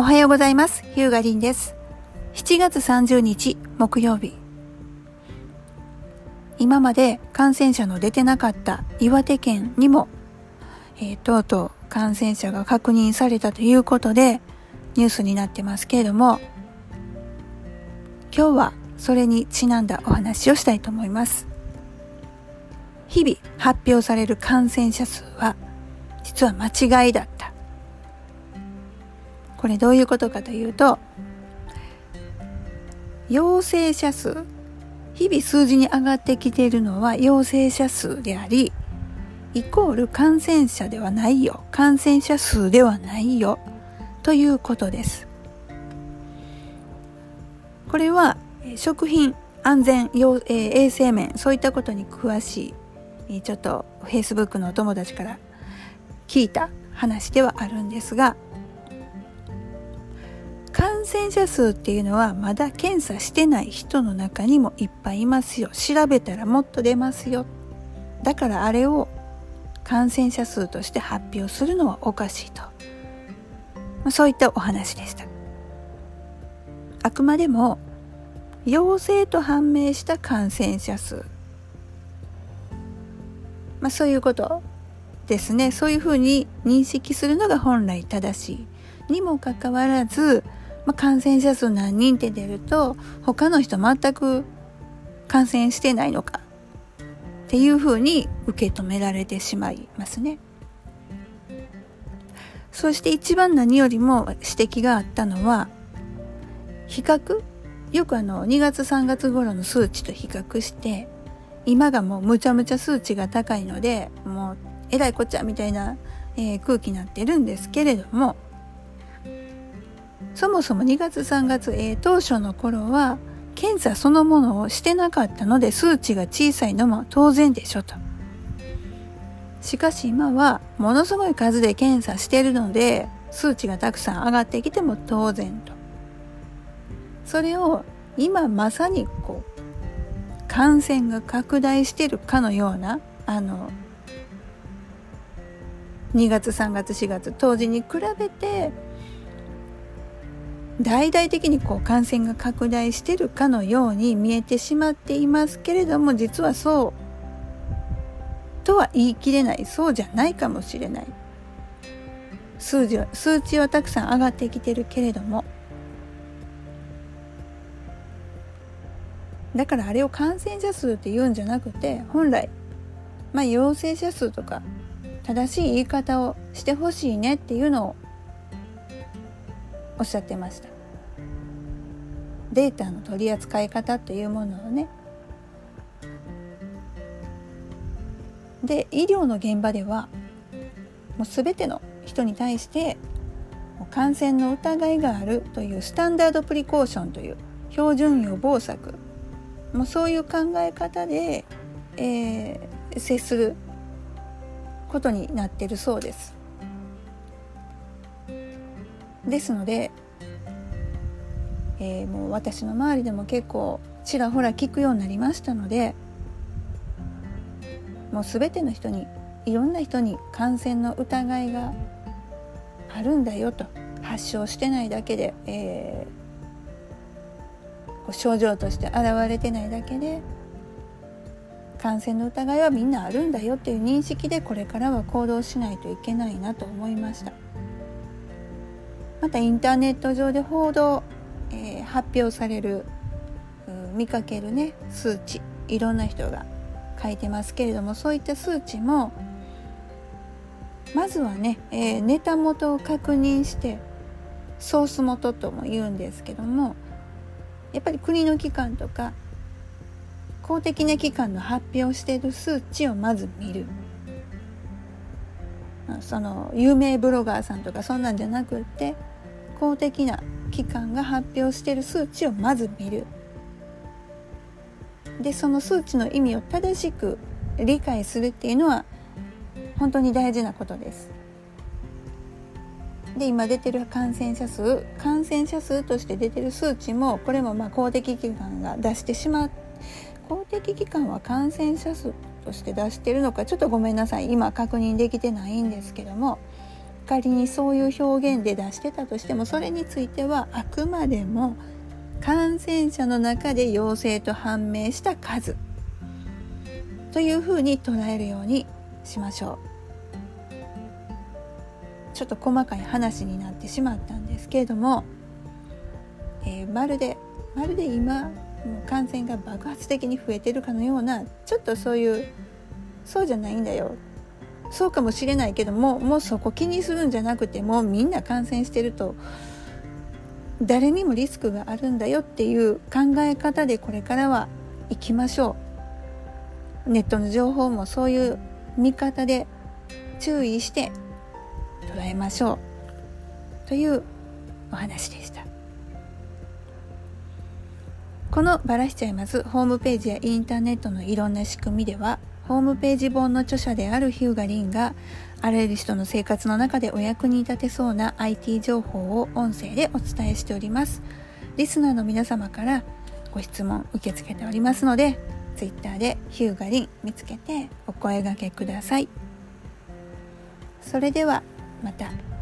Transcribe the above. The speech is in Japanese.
おはようございます。ヒューガリンです。7月30日木曜日。今まで感染者の出てなかった岩手県にも、えー、とうとう感染者が確認されたということでニュースになってますけれども、今日はそれにちなんだお話をしたいと思います。日々発表される感染者数は実は間違いだっ。これどういうことかというと陽性者数日々数字に上がってきているのは陽性者数でありイコール感染者ではないよ感染者数ではないよということです。これは食品安全衛生面そういったことに詳しいちょっと Facebook のお友達から聞いた話ではあるんですが染者数っていうのはまだ検査してない人の中にもいっぱいいますよ。調べたらもっと出ますよ。だからあれを感染者数として発表するのはおかしいと、まあ、そういったお話でした。あくまでも陽性と判明した感染者数。まあそういうことですね。そういうふうに認識するのが本来正しい。にもかかわらずまあ、感染者数何人って出ると他の人全く感染してないのかっていうふうに受け止められてしまいますね。そして一番何よりも指摘があったのは比較？よくあの2月3月頃の数値と比較して今がもうむちゃむちゃ数値が高いのでもうえらいこっちゃみたいな、えー、空気になってるんですけれどもそもそも2月3月、えー、当初の頃は検査そのものをしてなかったので数値が小さいのも当然でしょと。しかし今はものすごい数で検査してるので数値がたくさん上がってきても当然と。それを今まさにこう感染が拡大してるかのようなあの2月3月4月当時に比べて大々的にこう感染が拡大してるかのように見えてしまっていますけれども実はそうとは言い切れないそうじゃないかもしれない。数字は数値はたくさん上がってきてるけれども。だからあれを感染者数って言うんじゃなくて本来まあ陽性者数とか正しい言い方をしてほしいねっていうのをおっしゃってました。データの取り扱い方というものをね。で医療の現場ではもう全ての人に対して感染の疑いがあるというスタンダードプリコーションという標準予防策。もうそういう考え方で、えー、接することになっているそうです。ですので、えー、もう私の周りでも結構ちらほら聞くようになりましたのでもう全ての人にいろんな人に感染の疑いがあるんだよと発症してないだけで、えー、症状として現れてないだけで感染の疑いはみんなあるんだよっていう認識でこれからは行動しないといけないなと思いました。またインターネット上で報道、えー、発表される見かけるね数値いろんな人が書いてますけれどもそういった数値もまずはね、えー、ネタ元を確認してソース元とも言うんですけどもやっぱり国の機関とか公的な機関の発表している数値をまず見る。その有名ブロガーさんとかそんなんじゃなくって公的な機関が発表している数値をまず見るでその数値の意味を正しく理解するっていうのは本当に大事なことです。で今出てる感染者数感染者数として出てる数値もこれもまあ公的機関が出してしまう公的機関は感染者数として出してるのかちょっとごめんなさい今確認できてないんですけども仮にそういう表現で出してたとしてもそれについてはあくまでも感染者の中で陽性と判明した数というふうに捉えるようにしましょう。ちょっと細かい話になってしまったんですけれども、えー、まるでまるで今もう感染が爆発的に増えてるかのようなちょっとそういうそうじゃないんだよ。そうかもしれないけどももうそこ気にするんじゃなくてもうみんな感染してると誰にもリスクがあるんだよっていう考え方でこれからは行きましょう。ネットの情報もそういう見方で注意して捉えましょう。というお話でした。このバラしちゃいますホームページやインターネットのいろんな仕組みではホームページ本の著者であるヒューガリンがあらゆる人の生活の中でお役に立てそうな IT 情報を音声でお伝えしておりますリスナーの皆様からご質問受け付けておりますので Twitter でヒューガリン見つけてお声がけくださいそれではまた。